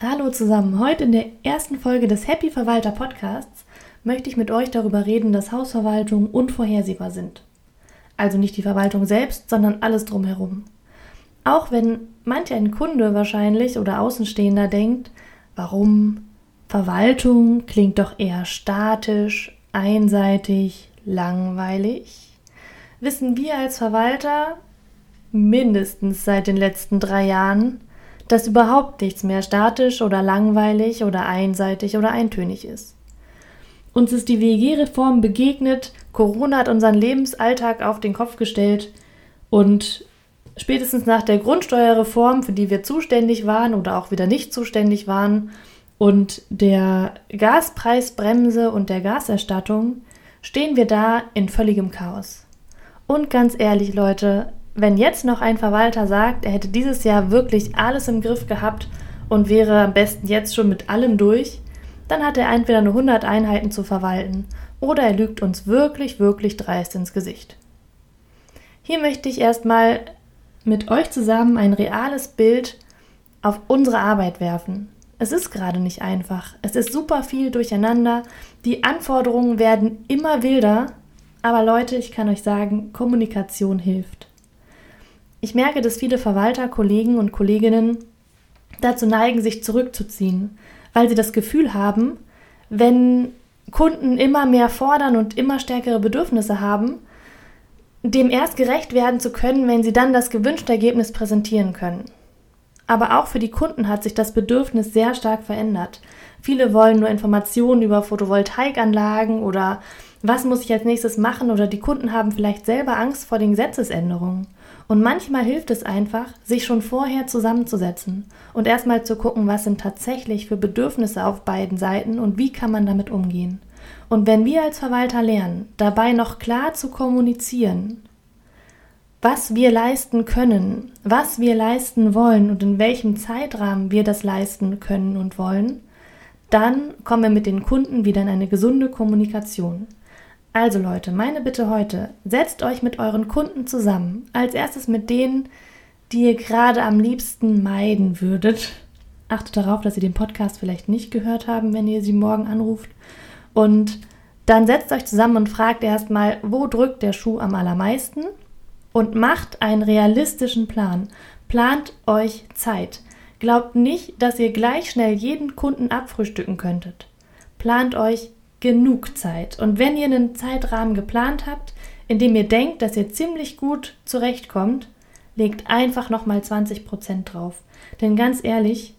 Hallo zusammen. Heute in der ersten Folge des Happy Verwalter Podcasts möchte ich mit euch darüber reden, dass Hausverwaltungen unvorhersehbar sind. Also nicht die Verwaltung selbst, sondern alles drumherum. Auch wenn manch ein Kunde wahrscheinlich oder Außenstehender denkt, warum Verwaltung klingt doch eher statisch, einseitig, langweilig, wissen wir als Verwalter mindestens seit den letzten drei Jahren, dass überhaupt nichts mehr statisch oder langweilig oder einseitig oder eintönig ist. Uns ist die WG-Reform begegnet, Corona hat unseren Lebensalltag auf den Kopf gestellt und spätestens nach der Grundsteuerreform, für die wir zuständig waren oder auch wieder nicht zuständig waren, und der Gaspreisbremse und der Gaserstattung, stehen wir da in völligem Chaos. Und ganz ehrlich, Leute, wenn jetzt noch ein Verwalter sagt, er hätte dieses Jahr wirklich alles im Griff gehabt und wäre am besten jetzt schon mit allem durch, dann hat er entweder nur 100 Einheiten zu verwalten oder er lügt uns wirklich, wirklich dreist ins Gesicht. Hier möchte ich erstmal mit euch zusammen ein reales Bild auf unsere Arbeit werfen. Es ist gerade nicht einfach. Es ist super viel durcheinander. Die Anforderungen werden immer wilder. Aber Leute, ich kann euch sagen, Kommunikation hilft. Ich merke, dass viele Verwalter, Kollegen und Kolleginnen dazu neigen, sich zurückzuziehen, weil sie das Gefühl haben, wenn Kunden immer mehr fordern und immer stärkere Bedürfnisse haben, dem erst gerecht werden zu können, wenn sie dann das gewünschte Ergebnis präsentieren können. Aber auch für die Kunden hat sich das Bedürfnis sehr stark verändert. Viele wollen nur Informationen über Photovoltaikanlagen oder was muss ich als nächstes machen oder die Kunden haben vielleicht selber Angst vor den Gesetzesänderungen. Und manchmal hilft es einfach, sich schon vorher zusammenzusetzen und erstmal zu gucken, was sind tatsächlich für Bedürfnisse auf beiden Seiten und wie kann man damit umgehen. Und wenn wir als Verwalter lernen, dabei noch klar zu kommunizieren, was wir leisten können, was wir leisten wollen und in welchem Zeitrahmen wir das leisten können und wollen, dann kommen wir mit den Kunden wieder in eine gesunde Kommunikation. Also Leute, meine Bitte heute, setzt euch mit euren Kunden zusammen. Als erstes mit denen, die ihr gerade am liebsten meiden würdet. Achtet darauf, dass sie den Podcast vielleicht nicht gehört haben, wenn ihr sie morgen anruft. Und dann setzt euch zusammen und fragt erstmal, wo drückt der Schuh am allermeisten? Und macht einen realistischen Plan. Plant euch Zeit. Glaubt nicht, dass ihr gleich schnell jeden Kunden abfrühstücken könntet. Plant euch genug Zeit. Und wenn ihr einen Zeitrahmen geplant habt, in dem ihr denkt, dass ihr ziemlich gut zurechtkommt, legt einfach nochmal 20 Prozent drauf. Denn ganz ehrlich,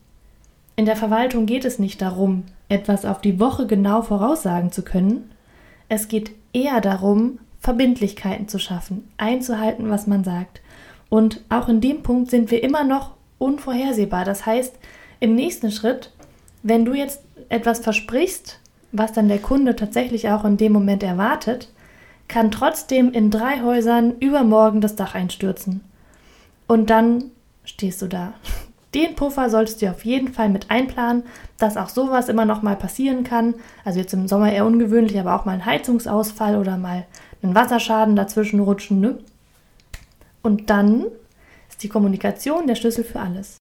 in der Verwaltung geht es nicht darum, etwas auf die Woche genau voraussagen zu können. Es geht eher darum, Verbindlichkeiten zu schaffen, einzuhalten, was man sagt. Und auch in dem Punkt sind wir immer noch unvorhersehbar. Das heißt, im nächsten Schritt, wenn du jetzt etwas versprichst was dann der Kunde tatsächlich auch in dem Moment erwartet, kann trotzdem in drei Häusern übermorgen das Dach einstürzen. Und dann stehst du da. Den Puffer solltest du auf jeden Fall mit einplanen, dass auch sowas immer noch mal passieren kann. Also jetzt im Sommer eher ungewöhnlich, aber auch mal ein Heizungsausfall oder mal einen Wasserschaden dazwischen rutschen. Ne? Und dann ist die Kommunikation der Schlüssel für alles.